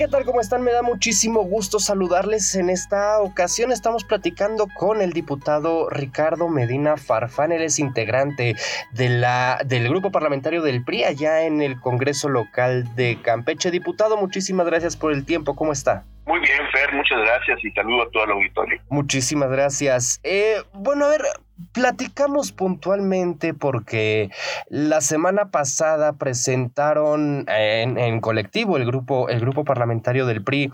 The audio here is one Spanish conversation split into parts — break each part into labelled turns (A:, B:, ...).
A: ¿qué tal? ¿Cómo están? Me da muchísimo gusto saludarles. En esta ocasión estamos platicando con el diputado Ricardo Medina Farfán. Él es integrante de la, del grupo parlamentario del PRI allá en el Congreso Local de Campeche. Diputado, muchísimas gracias por el tiempo. ¿Cómo está?
B: Muy bien, Fer, muchas gracias y saludo a todo el auditorio.
A: Muchísimas gracias. Eh, bueno, a ver, Platicamos puntualmente porque la semana pasada presentaron en, colectivo el grupo, el grupo parlamentario del PRI,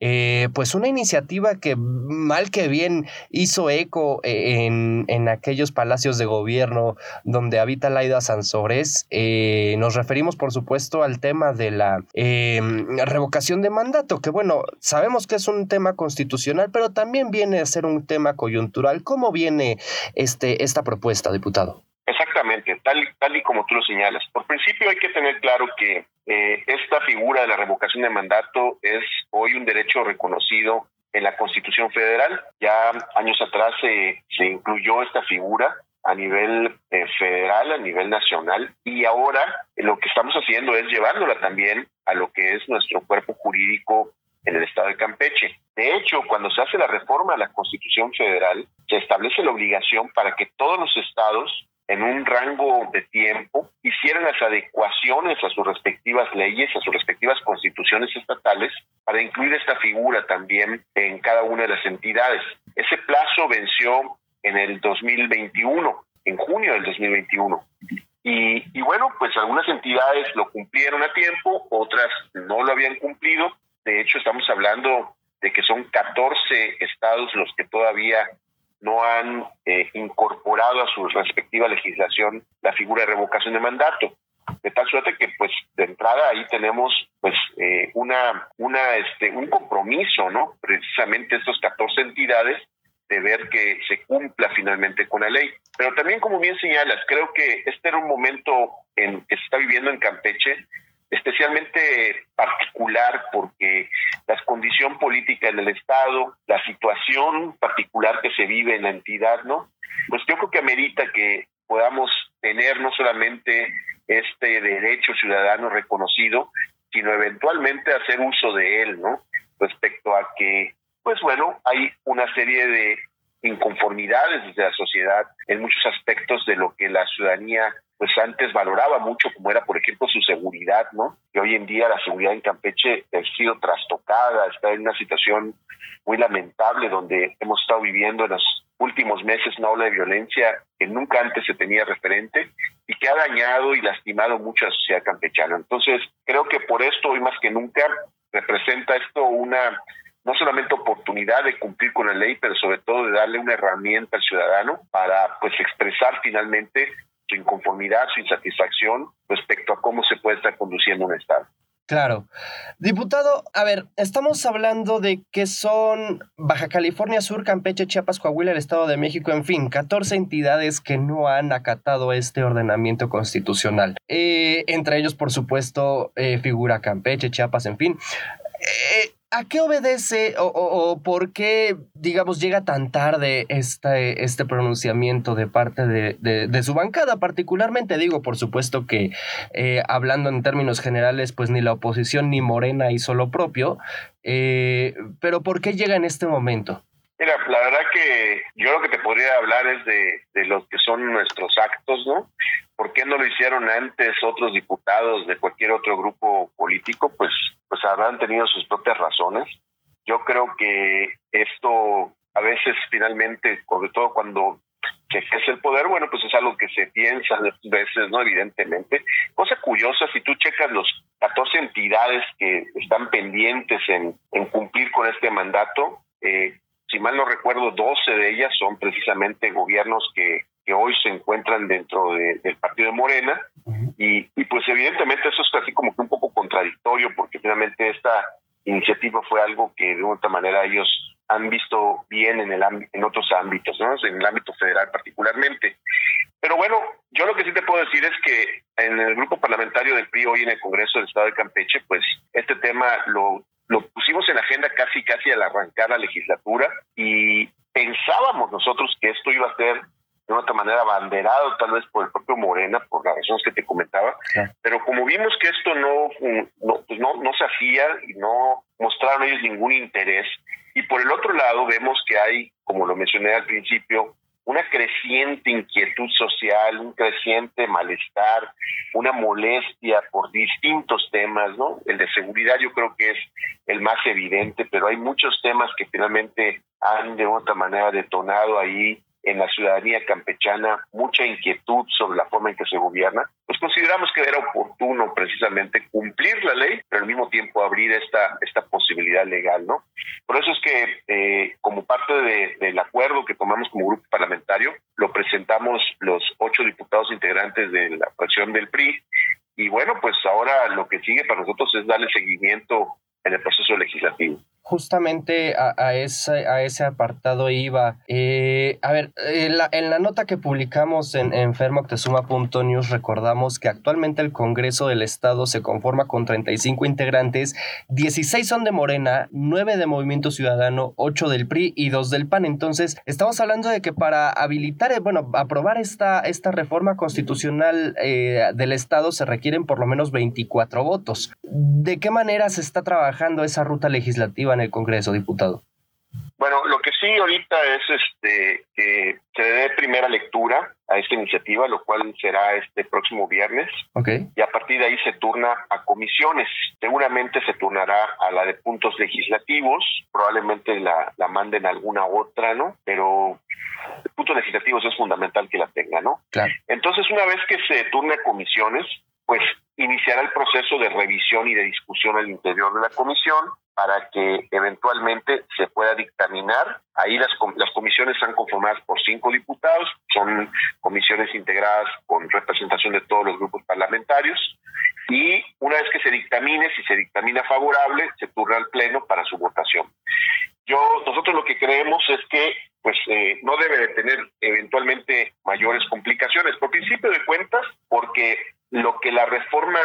A: eh, pues una iniciativa que mal que bien hizo eco en, en aquellos palacios de gobierno donde habita Laida Sansores. Eh, nos referimos, por supuesto, al tema de la em, revocación de mandato, que bueno, sabemos que es un tema constitucional, pero también viene a ser un tema coyuntural. ¿Cómo viene? Este, esta propuesta, diputado?
B: Exactamente, tal, tal y como tú lo señalas. Por principio hay que tener claro que eh, esta figura de la revocación de mandato es hoy un derecho reconocido en la Constitución Federal. Ya años atrás se, incluyó esta figura a nivel eh, federal, a nivel nacional, y ahora lo que estamos haciendo es llevándola también a lo que es nuestro cuerpo jurídico en el estado de Campeche. De hecho, cuando se hace la reforma a la Constitución Federal, se establece la obligación para que todos los estados en un rango de tiempo hicieran las adecuaciones a sus respectivas leyes, a sus respectivas constituciones estatales, para incluir esta figura también en cada una de las entidades. Ese plazo venció en el 2021, en junio del 2021. Y, y, bueno, pues algunas entidades lo cumplieron a tiempo, otras no lo habían cumplido, de hecho, estamos hablando de que son 14 estados los que todavía no han eh, incorporado a su respectiva legislación la figura de revocación de mandato. De tal suerte que, pues, de entrada ahí tenemos, pues, eh, una, una, este, un compromiso, ¿no? Precisamente estos 14 entidades de ver que se cumpla finalmente con la ley. Pero también, como bien señalas, creo que este era un momento en que se está viviendo en Campeche especialmente particular porque la condición política en el Estado, la situación particular que se vive en la entidad, ¿no? Pues yo creo que amerita que podamos tener no solamente este derecho ciudadano reconocido, sino eventualmente hacer uso de él, ¿no? Respecto a que, pues bueno, hay una serie de inconformidades de la sociedad en muchos aspectos de lo que la ciudadanía pues antes valoraba mucho como era por ejemplo su seguridad, ¿no? Y hoy en día la seguridad en Campeche ha sido trastocada, está en una situación muy lamentable donde hemos estado viviendo en los últimos meses una ola de violencia que nunca antes se tenía referente y que ha dañado y lastimado mucho a la sociedad campechana. Entonces, creo que por esto hoy más que nunca representa esto una no solamente oportunidad de cumplir con la ley, pero sobre todo de darle una herramienta al ciudadano para pues expresar finalmente su inconformidad, su insatisfacción respecto a cómo se puede estar conduciendo un Estado.
A: Claro. Diputado, a ver, estamos hablando de que son Baja California Sur, Campeche, Chiapas, Coahuila, el Estado de México, en fin, 14 entidades que no han acatado este ordenamiento constitucional. Eh, entre ellos, por supuesto, eh, figura Campeche, Chiapas, en fin. Eh, ¿A qué obedece o, por qué, digamos, llega tan tarde este, este pronunciamiento de parte de, su bancada? Particularmente digo, por supuesto que eh, hablando en términos generales, pues ni la oposición ni Morena hizo lo propio, eh, pero ¿por qué llega en este momento?
B: Mira, la verdad que yo lo que te podría hablar es de, de los que son nuestros actos, ¿no? ¿Por qué no lo hicieron antes otros diputados de cualquier otro grupo político? Pues, pues habrán tenido sus propias razones. Yo creo que esto a veces finalmente, sobre todo cuando se ejerce el poder, bueno, pues es algo que se piensa a veces, ¿no? Evidentemente. Cosa curiosa, si tú checas los 14 entidades que están pendientes en, en cumplir con este mandato, eh, si mal no recuerdo, 12 de ellas son precisamente gobiernos que, que hoy se encuentran dentro del partido de Morena. y, y, pues evidentemente eso es casi como que un poco contradictorio porque finalmente esta iniciativa fue algo que de otra manera ellos han visto bien en, el, en otros ámbitos, ¿no? en el ámbito federal particularmente. Pero bueno, yo lo que sí te puedo decir es que en el grupo parlamentario del PRI hoy en el Congreso del Estado de Campeche, pues este tema lo lo pusimos en agenda casi casi al arrancar la legislatura y pensábamos nosotros que esto iba a ser de otra manera abanderado tal vez por el propio Morena, por las razones que te comentaba, pero como vimos que esto no, no, pues no, no se hacía y no mostraron ellos ningún interés, y por el otro lado vemos que hay, como lo mencioné al principio, una creciente inquietud social, un creciente malestar, una molestia por distintos temas, ¿no? El de seguridad yo creo que es el más evidente, pero hay muchos temas que finalmente han de otra manera detonado ahí en la ciudadanía campechana mucha inquietud sobre la forma en que se gobierna, pues consideramos que era oportuno precisamente cumplir la ley, pero al mismo tiempo abrir esta, esta posibilidad legal, ¿no? Por eso es que eh, como parte del acuerdo que tomamos como grupo parlamentario, lo presentamos los ocho diputados integrantes de la fracción del PRI y bueno, pues ahora lo que sigue para nosotros es darle seguimiento en el proceso legislativo
A: justamente a, ese, a ese apartado iba. Eh, a ver, en la, en la, nota que publicamos en, en fermoctezuma.news recordamos que actualmente el Congreso del Estado se conforma con 35 integrantes, 16 son de Morena, 9 de Movimiento Ciudadano, 8 del PRI y 2 del PAN. Entonces, estamos hablando de que para habilitar, eh, bueno, aprobar esta, esta reforma constitucional eh, del Estado se requieren por lo menos 24 votos. ¿De qué manera se está trabajando esa ruta legislativa en el Congreso, diputado?
B: Bueno, lo que sí ahorita es este que se dé primera lectura a esta iniciativa, lo cual será este próximo viernes.
A: Okay.
B: Y a partir de ahí se turna a comisiones. Seguramente se turnará a la de puntos legislativos, probablemente la, la manden a alguna otra, ¿no? Pero puntos legislativos es fundamental que la tenga, ¿no?
A: Claro.
B: Entonces, una vez que se turne a comisiones, pues iniciará el proceso de revisión y de discusión al interior de la comisión para que eventualmente se pueda dictaminar. Ahí las, las comisiones están conformadas por cinco diputados, son comisiones integradas con representación de todos los grupos parlamentarios y una vez que se dictamine, si se dictamina favorable, se turna al Pleno para su votación. Yo, nosotros lo que creemos es que pues eh, no debe de tener eventualmente mayores complicaciones, por principio de cuentas, porque lo que la reforma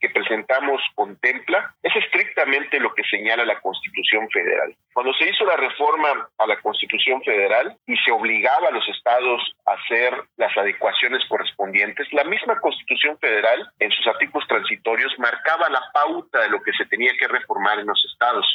B: que presentamos contempla es estrictamente lo que señala la Constitución Federal. Cuando se hizo la reforma a la Constitución Federal y se obligaba a los estados a hacer las adecuaciones correspondientes, la misma Constitución Federal en sus artículos transitorios marcaba la pauta de lo que se tenía que reformar en los estados.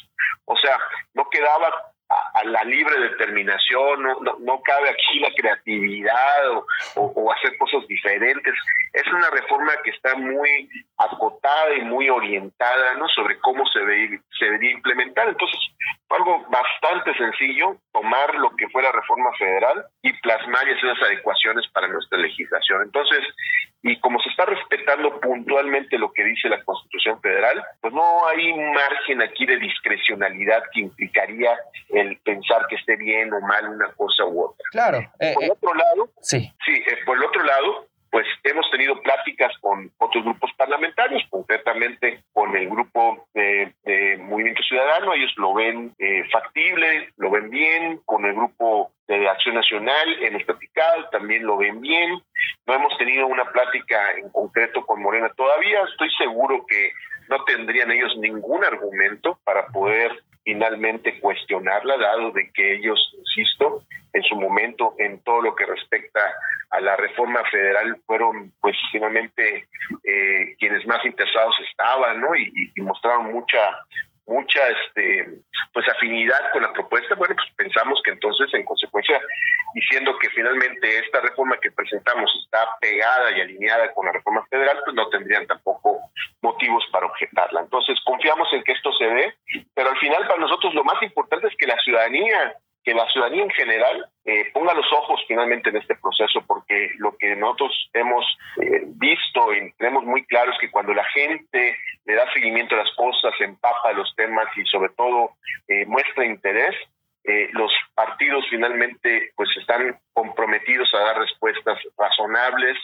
B: O sea, no quedaba a, la libre determinación, no, no, cabe aquí la creatividad o, o, hacer cosas diferentes. Es una reforma que está muy acotada y muy orientada ¿no? sobre cómo se, se debería implementar. Entonces, fue algo bastante sencillo, tomar lo que fue la reforma federal y plasmar y hacer las adecuaciones para nuestra legislación. Entonces, puntualmente lo que dice la Constitución Federal, pues no hay margen aquí de discrecionalidad que implicaría el pensar que esté bien o mal una cosa u otra.
A: Claro.
B: Eh, por eh, otro lado,
A: sí.
B: Sí, eh, por el otro lado, pues hemos tenido pláticas con otros grupos parlamentarios, concretamente con el grupo de, Movimiento Ciudadano, ellos lo ven factible, lo ven bien, con el grupo de Acción Nacional hemos platicado, también lo ven bien, no hemos tenido una plática en concreto con Morena todavía, estoy seguro que no tendrían ellos ningún argumento para poder finalmente cuestionarla, dado de que ellos, insisto, en su momento en todo lo que respecta a la reforma federal fueron pues finalmente eh, quienes más interesados estaban, ¿no? Y, y mostraron mucha mucha este pues afinidad con la propuesta, bueno, pues pensamos que entonces en consecuencia diciendo que finalmente esta reforma que presentamos está pegada y alineada con la reforma federal, pues no tendrían tampoco motivos para objetarla. Entonces confiamos en que esto se dé, pero al final para nosotros lo más importante es que la ciudadanía que la ciudadanía en general eh, ponga los ojos finalmente en este proceso, porque lo que nosotros hemos eh, visto y tenemos muy claro es que cuando la gente le da seguimiento a las cosas, empapa los temas y sobre todo eh, muestra interés, los partidos finalmente pues están comprometidos a dar respuestas razonables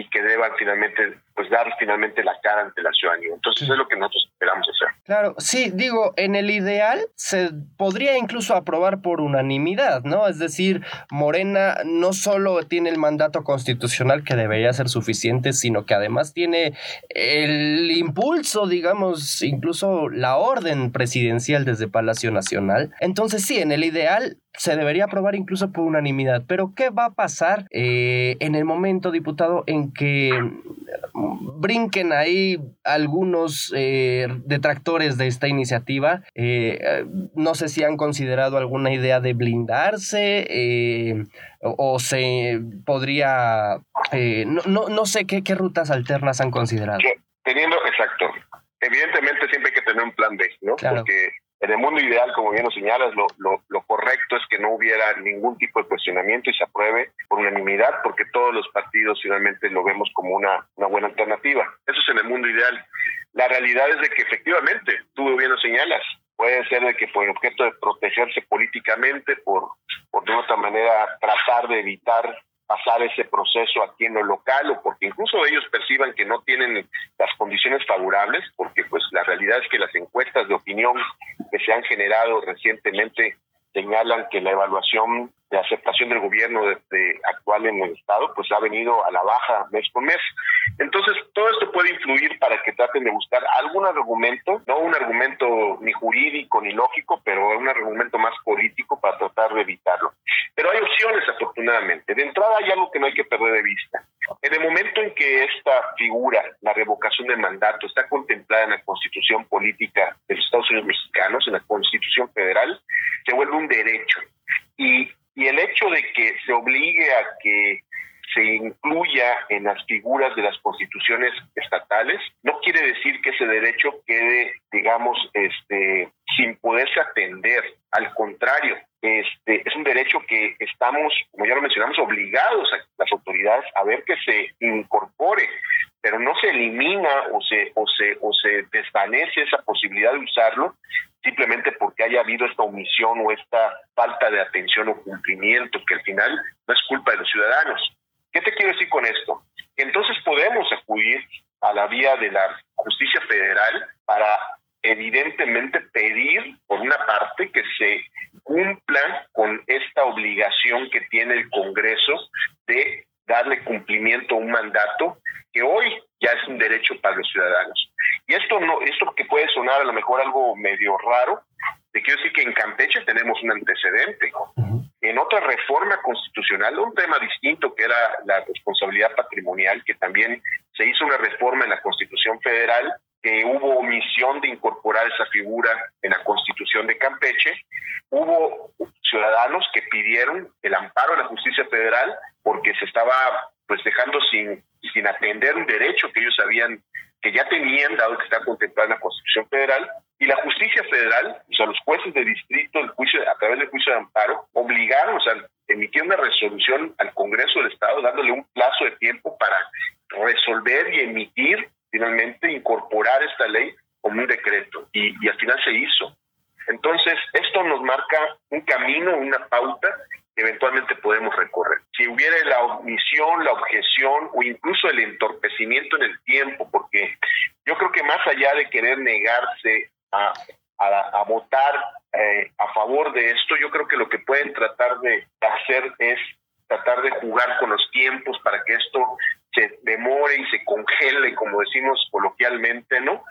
B: y que deban finalmente pues dar finalmente la cara ante la ciudadanía. Entonces es lo que nosotros esperamos hacer.
A: Claro, sí, digo, en el ideal se podría incluso aprobar por unanimidad, ¿no? Es decir, Morena no solo tiene el mandato constitucional que debería ser suficiente, sino que además tiene el impulso, digamos, incluso la orden presidencial desde Palacio Nacional. Entonces sí, en el ideal se debería aprobar incluso por unanimidad. Pero ¿qué va a pasar eh, en el momento, diputado, en que brinquen ahí algunos eh, detractores de esta iniciativa? Eh, no sé si han considerado alguna idea de blindarse o, se podría... no, no, no, sé qué, qué rutas alternas han considerado.
B: Teniendo, exacto. Evidentemente siempre hay que tener un plan B, ¿no? Porque en el mundo ideal, como bien lo señalas, lo, lo, correcto es que no hubiera ningún tipo de cuestionamiento y se apruebe por unanimidad, porque todos los partidos finalmente lo vemos como una, buena alternativa. Eso es en el mundo ideal. La realidad es de que efectivamente, tú bien lo señalas, puede ser de que por objeto de protegerse políticamente, por, por de otra manera tratar de evitar pasar ese proceso aquí en lo local o porque incluso ellos perciban que no tienen las condiciones favorables, porque pues la realidad es que las encuestas de opinión que se han generado recientemente señalan que la evaluación de aceptación del gobierno de, actual en el Estado, pues ha venido a la baja mes por mes. Entonces, todo esto puede influir para que traten de buscar algún argumento, no un argumento ni jurídico ni lógico, pero un argumento más político para tratar de evitarlo. Pero hay opciones, afortunadamente. De entrada hay algo que no hay que perder de vista. En el momento en que esta figura, la revocación del mandato, está contemplada en la Constitución Política de los Estados Unidos Mexicanos, en la Constitución Federal, se vuelve un derecho. Y y el hecho de que se obligue a que se incluya en las figuras de las constituciones estatales, no quiere decir que ese derecho quede, digamos, este, sin poderse atender. Al contrario, este, es un derecho que estamos, como ya lo mencionamos, obligados a las autoridades a ver que se incorpore, pero no se elimina o se, o se, o se desvanece esa posibilidad de usarlo simplemente porque haya habido esta omisión o esta falta de atención o cumplimiento, que al final no es culpa de los ciudadanos. ¿Qué te quiero decir con esto? entonces podemos acudir a la vía de la justicia federal para evidentemente pedir, por una parte, que se cumpla con esta obligación que tiene el Congreso de darle cumplimiento a un mandato que hoy ya es un derecho para los ciudadanos. Y esto no, esto que puede sonar a lo mejor algo medio raro, te quiero decir que en Campeche tenemos un antecedente. En otra reforma constitucional, un tema distinto que era la responsabilidad patrimonial, que también se hizo una reforma en la Constitución Federal, que hubo omisión de incorporar esa figura en la Constitución de Campeche. Hubo ciudadanos que pidieron el amparo de la justicia federal porque se estaba pues dejando sin, sin atender un derecho que ellos habían que ya tenían, dado que está contemplado en la Constitución Federal, y la justicia federal, o sea, los jueces de distrito, el juicio, a través del juicio de amparo, obligaron, o sea, emitieron una resolución al Congreso del Estado dándole un plazo de tiempo para resolver y emitir, finalmente, incorporar esta ley como un decreto. Y al final se hizo. Entonces, esto nos marca un camino, una pauta eventualmente podemos recorrer. Si hubiera la omisión, la objeción o incluso el entorpecimiento en el tiempo, porque yo creo que más allá de querer negarse a, a, votar eh, a favor de esto, yo creo que lo que pueden tratar de hacer es tratar de jugar con los tiempos para que esto se demore y se congele, como decimos coloquialmente, ¿no?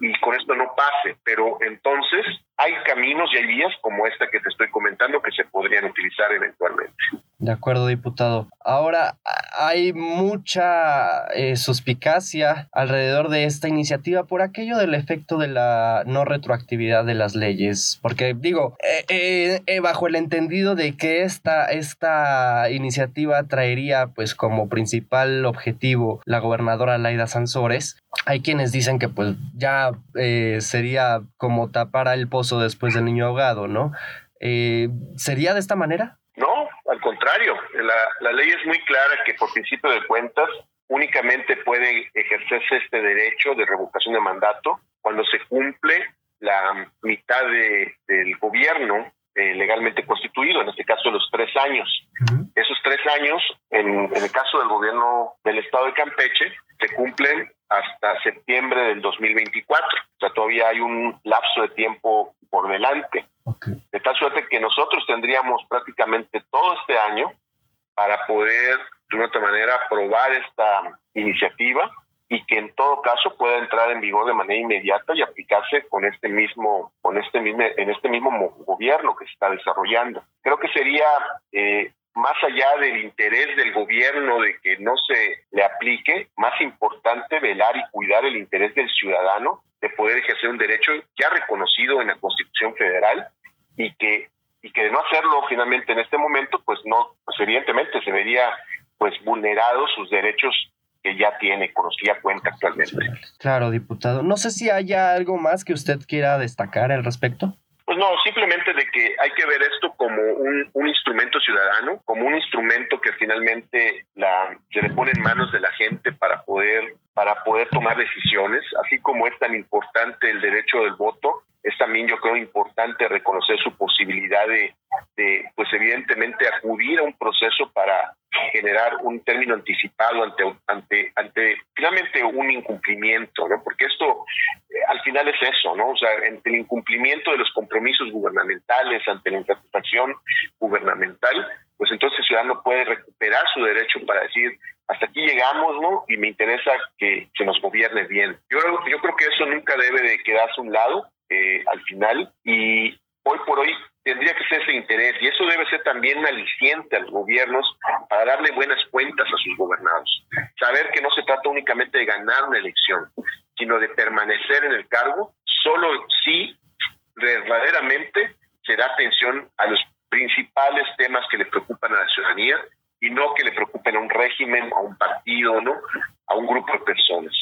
B: Y con esto no pase. Pero entonces hay caminos y hay vías como esta que te estoy comentando que se podrían utilizar eventualmente.
A: De acuerdo, diputado. Ahora, hay mucha eh, suspicacia alrededor de esta iniciativa por aquello del efecto de la no retroactividad de las leyes. Porque digo, eh, eh, bajo el entendido de que esta, esta iniciativa traería pues como principal objetivo la gobernadora Laida Sansores, hay quienes dicen que pues ya sería como tapar el pozo después del niño ahogado, ¿no? ¿Sería de esta manera?
B: La, ley es muy clara que por principio de cuentas únicamente puede ejercerse este derecho de revocación de mandato cuando se cumple la mitad de, del gobierno eh, legalmente constituido, en este caso los tres años. Esos tres años, en, en, el caso del gobierno del estado de Campeche, se cumplen hasta septiembre del 2024. O sea, todavía hay un lapso de tiempo por delante. De tal suerte que nosotros tendríamos prácticamente todo este año para poder, de una otra manera, aprobar esta iniciativa y que en todo caso pueda entrar en vigor de manera inmediata y aplicarse con este mismo con este mismo en este mismo gobierno que se está desarrollando. Creo que sería eh, más allá del interés del gobierno de que no se le aplique, más importante velar y cuidar el interés del ciudadano de poder ejercer un derecho ya reconocido en la Constitución Federal y que y que de no hacerlo finalmente en este momento, pues no, pues evidentemente se vería pues vulnerados sus derechos que ya tiene, con los que ya cuenta actualmente.
A: Claro, diputado. No sé si haya algo más que usted quiera destacar al respecto.
B: Pues no, simplemente de que hay que ver esto como un, un instrumento ciudadano, como un instrumento que finalmente la, se le pone en manos de la gente para poder, para poder tomar decisiones, así como es tan importante el derecho del voto, es también yo creo importante reconocer su posibilidad de, pues evidentemente acudir a un proceso para generar un término anticipado ante ante finalmente un incumplimiento, ¿no? Porque esto eh, al final es eso, ¿no? O sea, ante el incumplimiento de los compromisos gubernamentales, ante la insatisfacción gubernamental, pues entonces el ciudadano puede recuperar su derecho para decir hasta aquí llegamos, ¿no? Y me interesa que se nos gobierne bien. Yo, yo creo que eso nunca debe de quedarse a un lado eh, al final y hoy por hoy tendría que ser ese interés y eso debe ser también aliciente a los gobiernos para darle buenas cuentas a sus gobernados. Saber que no se trata únicamente de ganar una elección, sino de permanecer en el cargo solo si verdaderamente se da atención a los principales temas que le preocupan a la ciudadanía y no que le preocupen a un régimen, a un partido, ¿no? a un grupo de personas.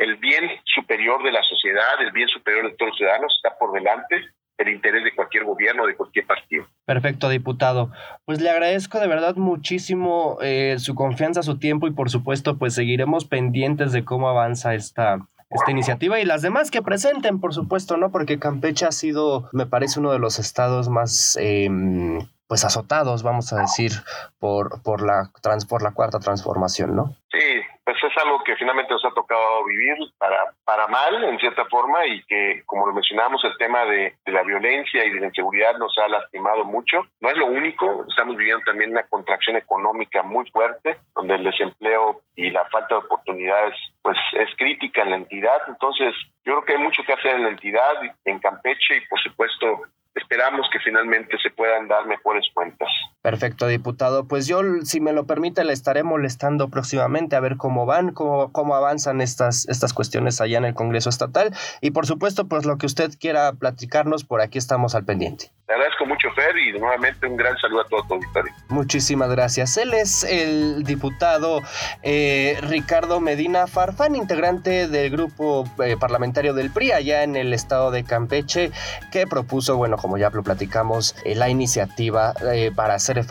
B: El bien superior de la sociedad, el bien superior de todos los ciudadanos está por delante el interés de cualquier gobierno, de cualquier partido.
A: Perfecto, diputado. Pues le agradezco de verdad muchísimo eh, su confianza, su tiempo y por supuesto pues seguiremos pendientes de cómo avanza esta, esta iniciativa y las demás que presenten, por supuesto, ¿no? Porque Campeche ha sido, me parece, uno de los estados más... Em, pues azotados, vamos a decir, por, por, la, trans, por la cuarta transformación, ¿no?
B: Sí, algo que finalmente nos ha tocado vivir para, para mal, en cierta forma, y que, como lo mencionamos, el tema de, la violencia y de la inseguridad nos ha lastimado mucho. No es lo único, estamos viviendo también una contracción económica muy fuerte, donde el desempleo y la falta de oportunidades pues es crítica en la entidad. Entonces, yo creo que hay mucho que hacer en la entidad, en Campeche, y por supuesto esperamos que finalmente se puedan dar mejores cuentas.
A: Perfecto, diputado. Pues yo, si me lo permite, le estaré molestando próximamente a ver cómo van, cómo, cómo avanzan estas, estas cuestiones allá en el Congreso Estatal. Y por supuesto, pues lo que usted quiera platicarnos, por aquí estamos al pendiente.
B: Le agradezco mucho, Fer, y nuevamente un gran saludo a todo tu auditorio.
A: Muchísimas gracias. Él es el diputado eh, Ricardo Medina Farfán, integrante del grupo eh, parlamentario del PRI allá en el estado de Campeche, que propuso, bueno, como ya lo platicamos, eh, la iniciativa eh, para hacer, eh,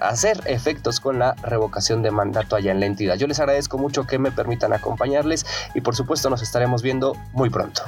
A: hacer efectos con la revocación de mandato allá en la entidad. Yo les agradezco mucho que me permitan acompañarles y por supuesto nos estaremos viendo muy pronto.